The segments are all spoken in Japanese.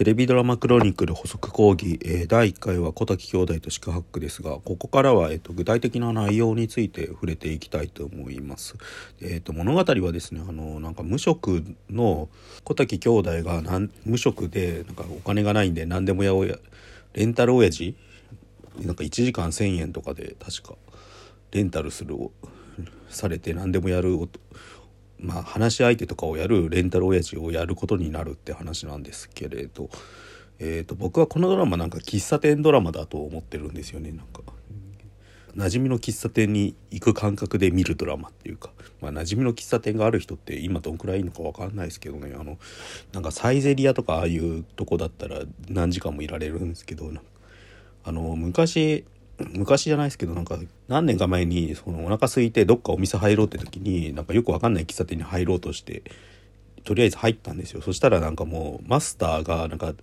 テレビドラマクロニクル補足講義、えー、第1回は小滝兄弟と四苦八苦ですが、ここからは、えーと、具体的な内容について触れていきたいと思います。えーと、物語はですね、あの、なんか無職の小滝兄弟がなん無職で、なんかお金がないんで何でもやおや、レンタル親父なんか1時間1,000円とかで確かレンタルするされて何でもやるまあ、話し相手とかをやるレンタル親父をやることになるって話なんですけれど、えーと、僕はこのドラマなんか喫茶店ドラマだと思ってるんですよねなんか。馴染みの喫茶店に行く感覚で見るドラマっていうか、まあ、馴染みの喫茶店がある人って今どんくらいいるのか分かんないですけどねあのなんかサイゼリアとかああいうとこだったら何時間もいられるんですけどあの昔昔じゃないですけどなんか何年か前にそのお腹空いてどっかお店入ろうって時になんかよくわかんない喫茶店に入ろうとしてとりあえず入ったんですよ。そしたらなんかもうマスターがなんか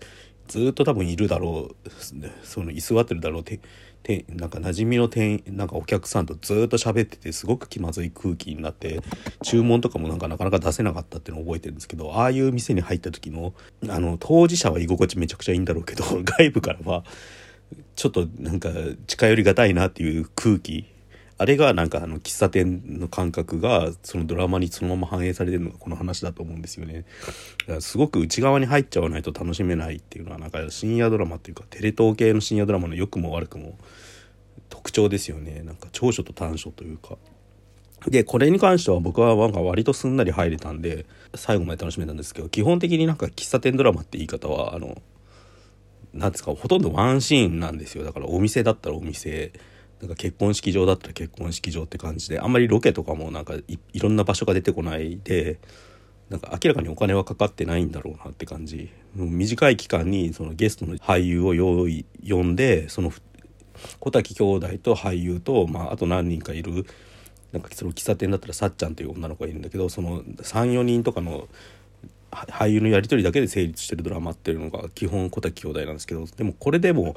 ずっと多分いるだろうその居座ってるだろう。ててなんか馴染みの店なんかお客さんとずっと喋っててすごく気まずい空気になって注文とかもなんかなかなか出せなかったっていうのを覚えてるんですけどああいう店に入った時のあの当事者は居心地めちゃくちゃいいんだろうけど 外部からはちょっとなんか近寄りがたいなっていう空気あれがなんかあの喫茶店の感覚がそのドラマにそのまま反映されてるのがこの話だと思うんですよね。だからすごく内側に入っちゃわないと楽しめないっていうのはなんか深夜ドラマっていうかテレ東系の深夜ドラマの良くも悪くも特徴ですよね。なんか長所と短所というか。で、これに関しては僕はなんか割とすんなり入れたんで最後まで楽しめたんですけど基本的になんか喫茶店ドラマって言い方はあのなんですかほとんどワンシーンなんですよ。だからお店だったらお店。なんか結婚式場だったら結婚式場って感じであんまりロケとかもなんかいろんな場所が出てこないでなんか明らかにお金はかかってないんだろうなって感じ。短い期間にそのゲストの俳優を用意呼んでその小滝兄弟と俳優と、まあ、あと何人かいるなんかその喫茶店だったらさっちゃんという女の子がいるんだけどその34人とかの俳優のやり取りだけで成立してるドラマっていうのが基本小滝兄弟なんですけどでもこれでも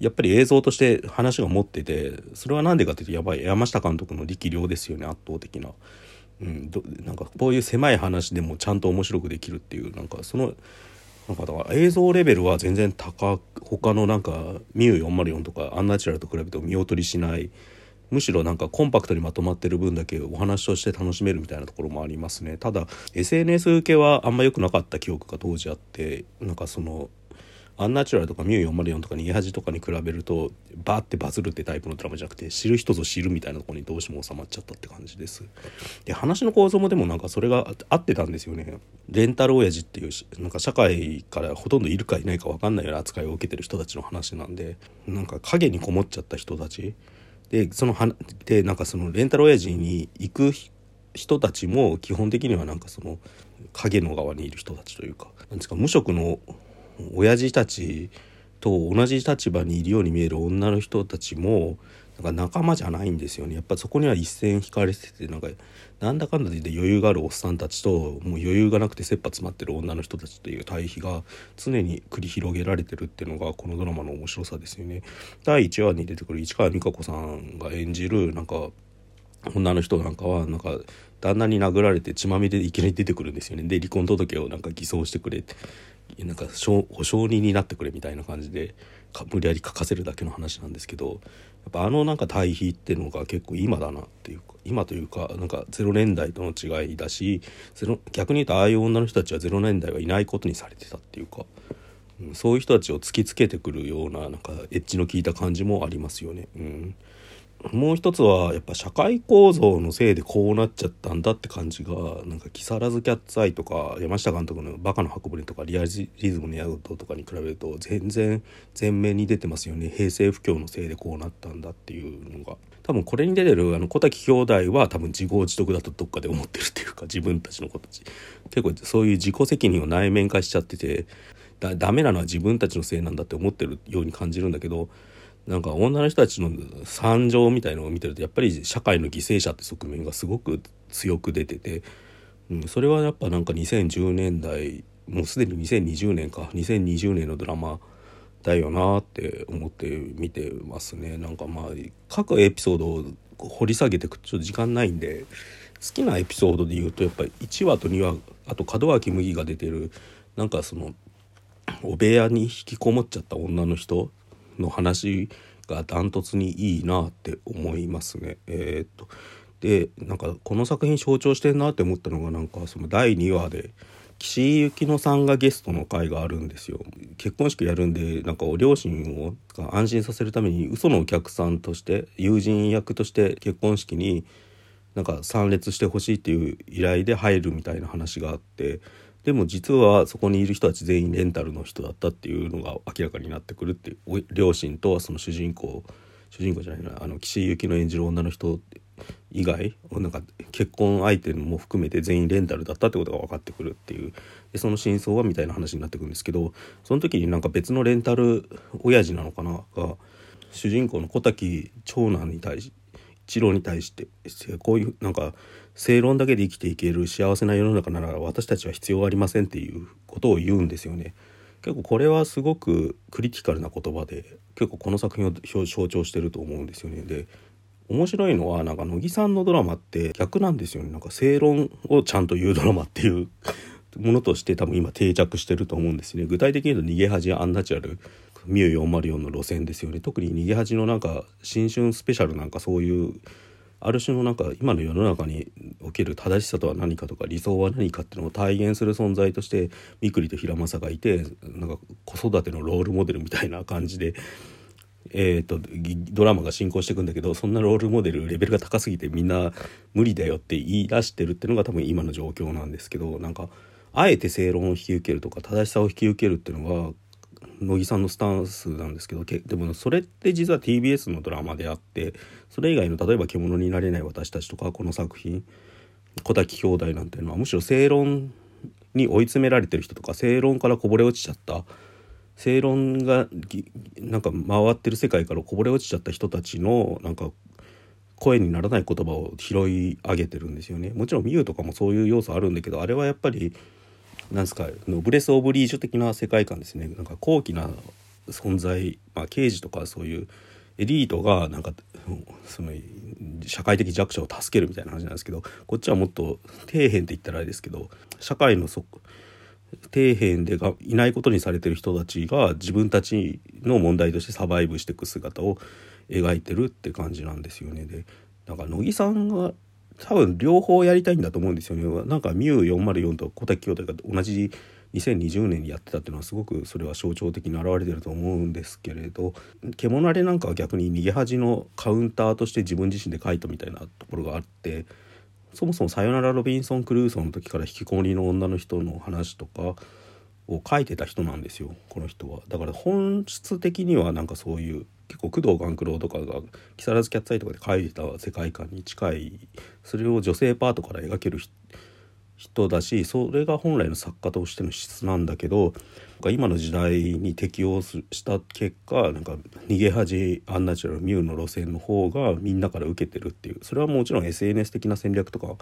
やっぱり映像として話が持っててそれは何でかっていうとやばい山下監督の力量ですよね圧倒的な。うん、どなんかこういう狭い話でもちゃんと面白くできるっていうなんかそのなんかだから映像レベルは全然高他のなんかミュー404とかアンナチュラルと比べても見劣りしないむしろなんかコンパクトにまとまってる分だけお話として楽しめるみたいなところもありますね。ただ SNS 受けはあんま良くなかった記憶が当時あってなんかそのアンナチュラルとかミュー404とか逃げ恥とかに比べるとバーってバズるってタイプのドラマじゃなくて知る人ぞ知るみたいなとこにどうしても収まっちゃったって感じです。で話の構造もでもなんかそれが合ってたんですよね。レンタル親父っていうなんか社会からほとんどいるかいないか分かんないような扱いを受けてる人たちの話なんでなんか影にこもっちゃった人たちでそのはでなんかそのレンタル親父に行く人たちも基本的にはなんかその影の側にいる人たちというかなんですか無職の親父たちと同じ立場にいるように見える女の人たちもなんか仲間じゃないんですよね。やっぱそこには一線引かれててなんかなんだかんだで余裕があるおっさんたちともう余裕がなくて切羽詰まってる女の人たちという対比が常に繰り広げられてるっていうのがこのドラマの面白さですよね。第1話に出てくる市川美香子さんが演じるなんか女の人なんかはなんか旦那に殴られて血まみれでいきなり出てくるんですよね。で離婚届をなんか偽装してくれってなんか保証人になってくれみたいな感じで。無理やり書かせるだけの話なんですけどやっぱあのなんか対比っていうのが結構今だなっていうか今というかなんか0年代との違いだし逆に言うとああいう女の人たちは0年代はいないことにされてたっていうか、うん、そういう人たちを突きつけてくるようななんかエッジの効いた感じもありますよね。うんもう一つはやっぱ社会構造のせいでこうなっちゃったんだって感じがなんか木更津キャッツアイとか山下監督の「バカの箱舟」とか「リアリズムの宿」とかに比べると全然前面に出てますよね。平成不況のせいでこうなったんだっていうのが多分これに出てるあの小滝兄弟は多分自業自得だとどっかで思ってるっていうか自分たちの子たち結構そういう自己責任を内面化しちゃっててだダメなのは自分たちのせいなんだって思ってるように感じるんだけどなんか女の人たちの惨状みたいのを見てるとやっぱり社会の犠牲者って側面がすごく強く出てて、うん、それはやっぱなんか2010年代もうすでに2020年か2020年のドラマだよなって思って見てますね。なんかまあ各エピソードを掘り下げていくとちょっと時間ないんで好きなエピソードで言うとやっぱり1話と2話あと門脇麦が出てるなんかそのお部屋に引きこもっちゃった女の人の話がダントツにいいなって思いますね。えー、っとでなんかこの作品象徴してんなって思ったのがなんかその第2話で岸井ゆきのさんがゲストの回があるんですよ結婚式やるんでなんかお両親を安心させるために嘘のお客さんとして友人役として結婚式になんか参列してほしいっていう依頼で入るみたいな話があってでも実はそこにいる人たち全員レンタルの人だったっていうのが明らかになってくるっていう両親とその主人公主人公じゃないなあの岸井ゆきの演じる女の人以外なんか結婚相手も含めて全員レンタルだったってことが分かってくるっていうでその真相はみたいな話になってくるんですけどその時になんか別のレンタル親父なのかなが主人公の小滝長男に対し一郎に対してこういうなんか正論だけで生きていける幸せな世の中なら私たちは必要ありませんっていうことを言うんですよね。結構これはすごくクリティカルな言葉で結構この作品を象徴してると思うんですよね。で面白いのはなんか乃木さんのドラマって逆なんですよねなんか正論をちゃんと言うドラマっていうものとして多分今定着してると思うんですね具体的に言うと逃げ恥アンナチュラルミュー404の路線ですよね。特に逃げ恥のなんか新春スペシャルなんかそういうある種のなんか今の世の中における正しさとは何かとか理想は何かっていうのを体現する存在としてみくりと平正がいてなんか子育てのロールモデルみたいな感じで えーと、ドラマが進行していくんだけどそんなロールモデルレベルが高すぎてみんな無理だよって言い出してるっていうのが多分今の状況なんですけどなんかあえて正論を引き受けるとか正しさを引き受けるっていうのが乃木さんのスタンスなんですけどでもそれって実は TBS のドラマであってそれ以外の例えば「獣になれない私たち」とかこの作品「小滝兄弟」なんていうのはむしろ正論に追い詰められてる人とか正論からこぼれ落ちちゃった正論がなんか回ってる世界からこぼれ落ちちゃった人たちのなんか声にならない言葉を拾い上げてるんですよね。もちろんミュウとかもそういう要素あるんだけどあれはやっぱりなんですかノブレス・オブ・リージュ的な世界観ですねなんか高貴な存在、まあ、刑事とかそういうエリートがなんかその社会的弱者を助けるみたいな話なんですけどこっちはもっと底辺って言ったらあれですけど社会の底辺でがいないことにされてる人たちが自分たちの問題としてサバイブしていく姿を描いてるって感じなんですよね。でなんか乃木さんが多分両方やりたいんだと思うんですよね。なんかミュー404と小滝兄弟が同じ2020年にやってたっていうのはすごくそれは象徴的に表れてると思うんですけれど獣あれなんかは逆に逃げ恥のカウンターとして自分自身で書いたみたいなところがあってそもそも「さよならロビンソン・クルーソー」の時から引きこもりの女の人の話とかを書いてた人なんですよこの人は。だから本質的にはなんかそういう結構工藤官九郎とかが木更津キャッツアイとかで書いた世界観に近いそれを女性パートから描ける人だしそれが本来の作家としての質なんだけど今の時代に適応した結果なんか逃げ恥アンナチュラルミューの路線の方がみんなから受けてるっていう。それはもちろん SNS 的な戦略とか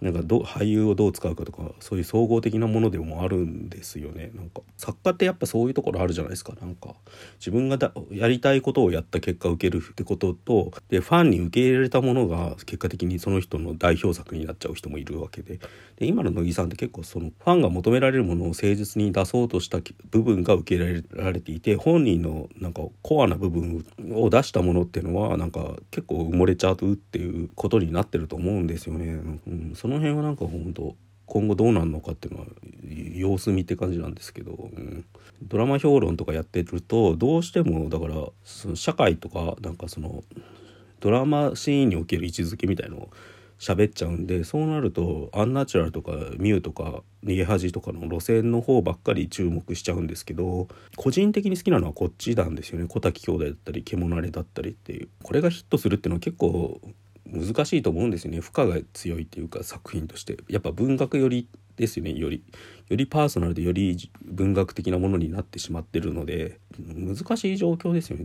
なんかど俳優をどう使うかとかそういう総合的なものでもあるんですよね。なんか作家ってやっぱそういうところあるじゃないですか。なんか自分がだやりたいことをやった結果受けるってこととでファンに受け入れられたものが結果的にその人の代表作になっちゃう人もいるわけで。で今の乃木さんって結構そのファンが求められるものを誠実に出そうとした部分が受け入れられていて本人のなんかコアな部分を出したものっていうのはなんか結構埋もれちゃうっていうことになってると思うんですよね。うん、その辺はなんか本当今後どうなるのかっていうのは様子見って感じなんですけど、うん、ドラマ評論とかやってるとどうしてもだからその社会とかなんかそのドラマシーンにおける位置づけみたいのを喋っちゃうんでそうなるとアンナチュラルとかミューとか逃げ恥とかの路線の方ばっかり注目しちゃうんですけど個人的に好きなのはこっちなんですよね。小滝兄弟だったり獣れだったりっていう。これがヒットするっていうのは結構難しいと思うんですよね。負荷が強いっていうか作品として。やっぱ文学寄りですよね。よりよりパーソナルでより文学的なものになってしまってるので難しい状況ですよね。